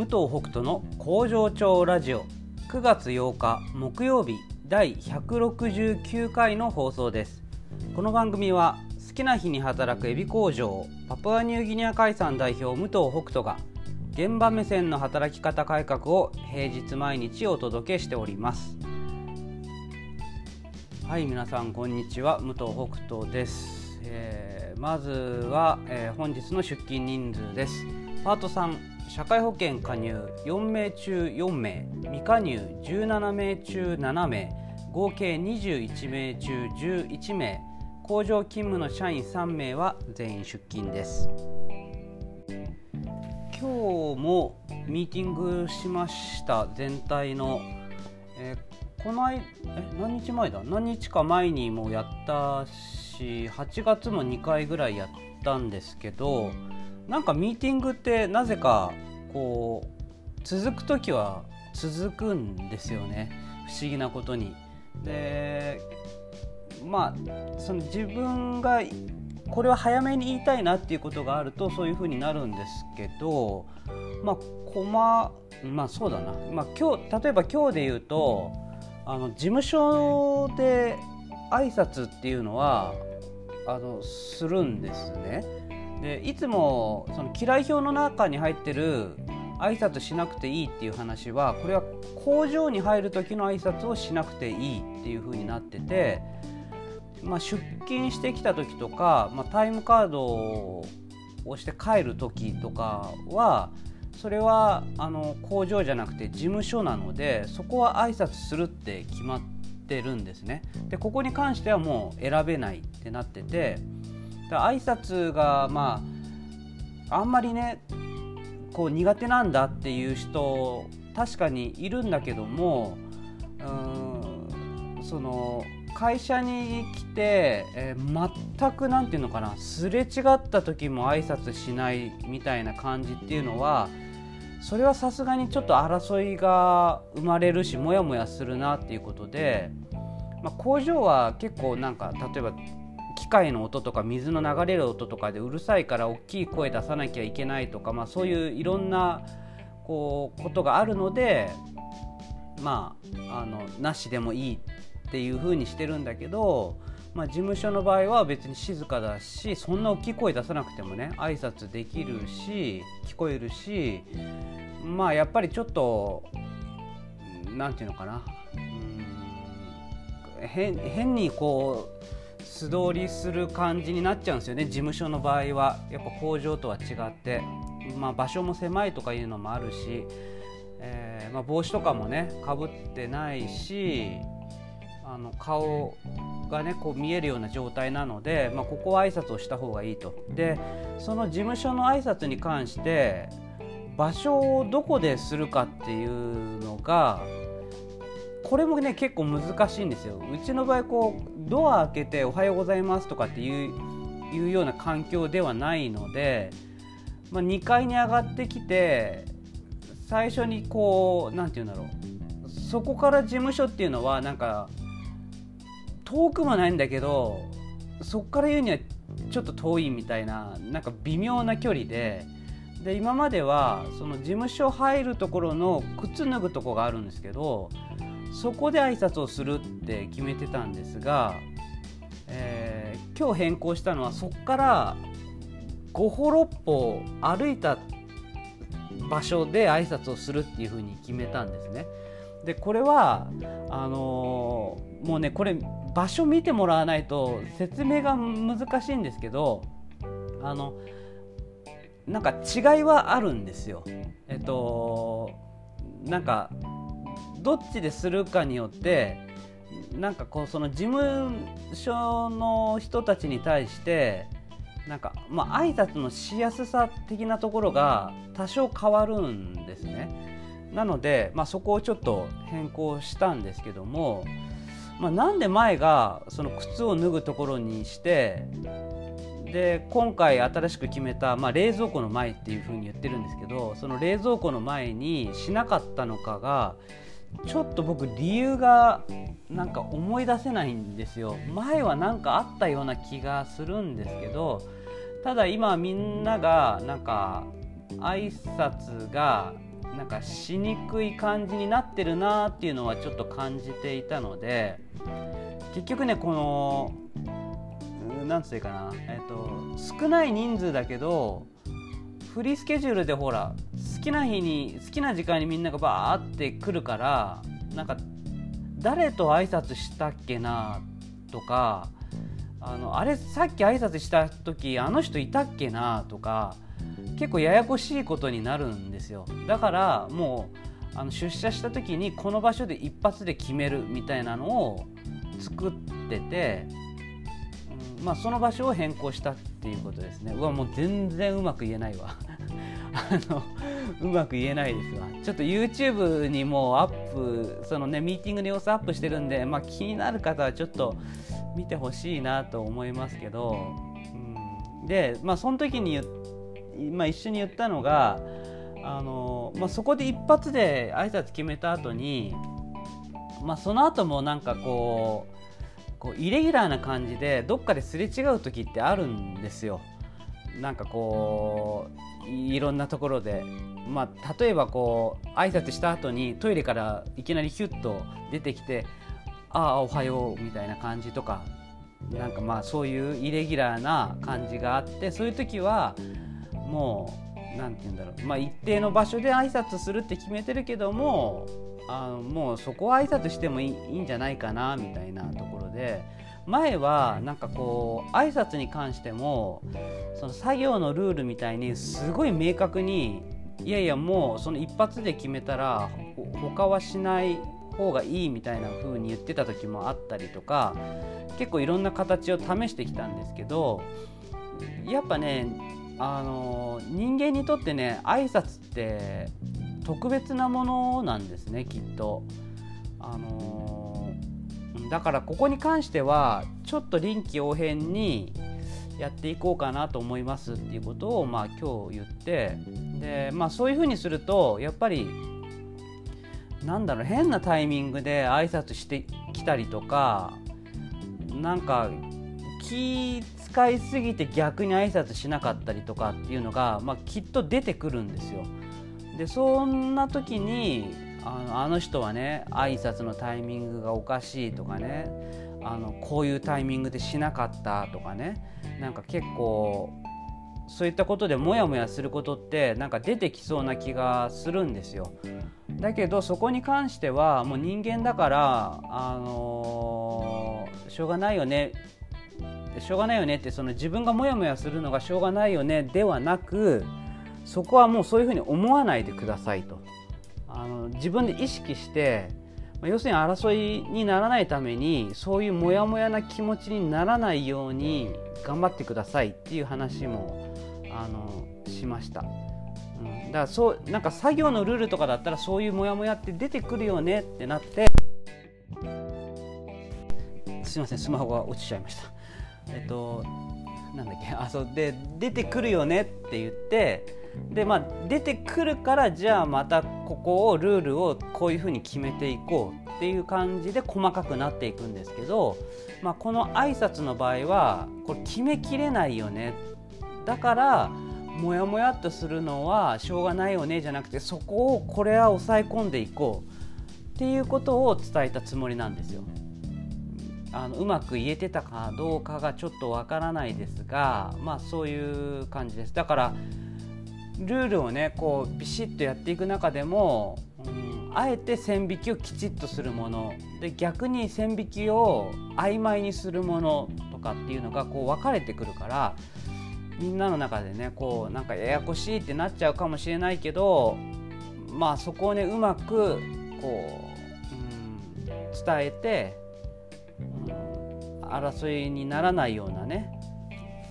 武藤北斗の工場長ラジオ。9月8日木曜日第169回の放送です。この番組は好きな日に働くエビ工場パプアニューギニア海産代表武藤北斗が現場目線の働き方改革を平日毎日お届けしております。はい皆さんこんにちは。武藤北斗です、えー、まずは、えー、本日の出勤人数です。パート3社会保険加入4名中4名未加入17名中7名合計21名中11名工場勤務の社員3名は全員出勤です。今日もミーティングしました全体の、え、この間え何日前だ？何日か前にもやったし8月も2回ぐらいやったんですけどなんかミーティングってなぜかこう続く時は続くんですよね不思議なことに。でまあその自分がこれは早めに言いたいなっていうことがあるとそういうふうになるんですけどまあコマまあそうだな、まあ、今日例えば今日で言うとあの事務所で挨拶っていうのはあのするんですね。でいつもその嫌い表の中に入ってる挨拶しなくていいっていう話はこれは工場に入る時の挨拶をしなくていいっていう風になってて、まあ、出勤してきた時とか、まあ、タイムカードを押して帰る時とかはそれはあの工場じゃなくて事務所なのでそこは挨拶するって決まってるんですね。でここに関してはもう選べないってなってて。だ挨拶がまああんまりねこう苦手なんだっていう人確かにいるんだけどもうんその会社に来て、えー、全く何て言うのかなすれ違った時も挨拶しないみたいな感じっていうのはそれはさすがにちょっと争いが生まれるしモヤモヤするなっていうことで、まあ、工場は結構なんか例えば機械の音とか水の流れる音とかでうるさいから大きい声出さなきゃいけないとか、まあ、そういういろんなこうことがあるのでまああのなしでもいいっていうふうにしてるんだけど、まあ、事務所の場合は別に静かだしそんな大きい声出さなくてもね挨拶できるし聞こえるしまあやっぱりちょっと何て言うのかな。うん変にこう素通りする感じになっちゃうんですよね。事務所の場合は。やっぱ工場とは違って、まあ、場所も狭いとかいうのもあるし、えー、まあ、帽子とかもねかぶってないしあの顔がねこう見えるような状態なので、まあ、ここは挨拶をした方がいいと。でその事務所の挨拶に関して場所をどこでするかっていうのがこれもね結構難しいんですよ。うちの場合こうドア開けて「おはようございます」とかっていうような環境ではないので、まあ、2階に上がってきて最初にこう何て言うんだろう。そこから事務所っていうのはなんか遠くもないんだけどそこから言うにはちょっと遠いみたいななんか微妙な距離でで今まではその事務所入るところの靴脱ぐとこがあるんですけどそこで挨拶をするって決めてたんですが、えー、今日変更したのはそこから5歩6歩歩いた場所で挨拶をするっていうふうに決めたんですね。でこれはあのー、もうねこれ場所見てもらわないと説明が難しいんですけどあのなんか違いはあるんですよ。えっとなんかどっちでするかによってなんかこうその事務所の人たちに対してなんかまあ挨拶のしやすさ的なところが多少変わるんですね。なので、まあ、そこをちょっと変更したんですけども、まあ、なんで前がその靴を脱ぐところにしてで今回新しく決めた、まあ、冷蔵庫の前っていうふうに言ってるんですけどその冷蔵庫の前にしなかったのかがちょっと僕理由がなんか思い出せないんですよ。前は何かあったような気がするんですけどただ今みんながなんか挨拶がなんかしにくい感じになってるなっていうのはちょっと感じていたので結局ねこの何つうかな、えーと、少ない人数だけどフリースケジュールでほら好きな日に好きな時間にみんながバーって来るからなんか誰と挨拶したっけなとかあのあれさっき挨拶した時あの人いたっけなとか結構ややこしいことになるんですよ。だからもうあの出社した時にこの場所で一発で決めるみたいなのを作っててうん、まあ、その場所を変更したっていうことですね。うわもう全然うまく言えないわ。あのうまく言えないですわ。ちょっと YouTube にもアップそのねミーティングの様子アップしてるんで、まあ、気になる方はちょっと見てほしいなと思いますけど、うん、でまあその時に、まあ、一緒に言ったのがあの、まあ、そこで一発で挨拶決めた後にまあその後もなんかこうこうイレギュラーな感じでどっかですれ違う時ってあるんですよ。なんかこういろんなところで、まあ、例えばこう挨拶した後にトイレからいきなりヒュッと出てきて「ああおはよう」みたいな感じとかなんかまあそういうイレギュラーな感じがあってそういう時はもう何て言うんだろう、まあ、一定の場所で挨拶するって決めてるけどもあのもうそこは挨拶してもいいいいんじゃないかなみたいなところで前はなんかこう挨拶に関してもその作業のルールみたいにすごい明確にいやいやもうその一発で決めたら他はしない方がいいみたいな風に言ってた時もあったりとか結構いろんな形を試してきたんですけどやっぱねあの人間にとってね挨拶って特別なものなんですねきっと。あのだからここに関してはちょっと臨機応変にやっていこうかなと思いますっていうことをまあ今日言ってで、まあ、そういうふうにするとやっぱりなんだろう変なタイミングで挨拶してきたりとかなんか気使いすぎて逆に挨拶しなかったりとかっていうのが、まあ、きっと出てくるんですよ。でそんな時にあのあの人はね挨拶のタイミングがおかしいとかねあのこういうタイミングでしなかったとかねなんか結構そういったことでモヤモヤすることってなんか出てきそうな気がするんですよ。だけどそこに関してはもう人間だからあのー、しょうがないよねしょうがないよねってその自分がモヤモヤするのがしょうがないよねではなくそこはもうそういうふうに思わないでくださいとあの自分で意識して要するに争いにならないためにそういうモヤモヤな気持ちにならないように頑張ってくださいっていう話もあのしました。うん、だからそうなんか作業のルールとかだったらそういうモヤモヤって出てくるよねってなってすいませんスマホが落ちちゃいました。えっとなんだっけ。あそう。で出てくるよねって言ってでまあ出てくるからじゃあまたここをルールをこういうふうに決めていこうっていう感じで細かくなっていくんですけど、まあ、この挨拶の場合はこれ決めきれないよね。だからモヤモヤっとするのはしょうがないよねじゃなくてそこをこれは抑え込んでいこう。っていうことを伝えたつもりなんですよ。あのうまく言えてたかどうかがちょっとわからないですがまあそういう感じです。だからルールをねこうビシッとやっていく中でも、うん、あえて線引きをきちっとするもの。で逆に線引きを曖昧にするものとかっていうのがこう分かれてくるからみんなの中でねこうなんかややこしいってなっちゃうかもしれないけどまあそこをねうまくこう、うん、伝えて、うん、争いにならないようなね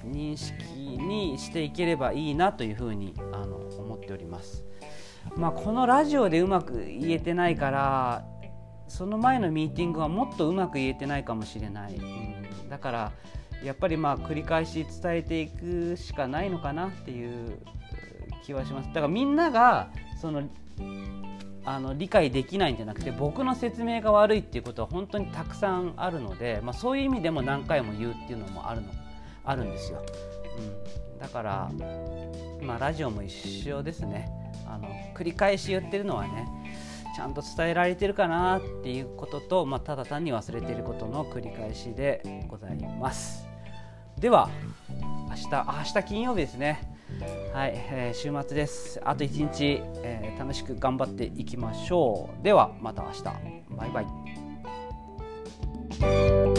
認識にしていければいいなというふうにあの思っております。まあ、このラジオでうまく言えてないからその前のミーティングはもっとうまく言えてないかもしれない、うん、だからやっぱりまあ繰り返し伝えていくしかないのかなっていう気はします。だからみんながそのあの理解できないんじゃなくて僕の説明が悪いっていうことは本当にたくさんあるので、まあ、そういう意味でも何回も言うっていうのもあるのあるんですよ。うん、だから、まあ、ラジオも一緒ですね。あの繰り返し言ってるのはねちゃんと伝えられてるかなっていうことと、まあ、ただ単に忘れてることの繰り返しでございます。では明日明日金曜日ですね。はい、えー、週末です。あと1日、えー、楽しく頑張っていきましょう。ではまた明日。バイバイ。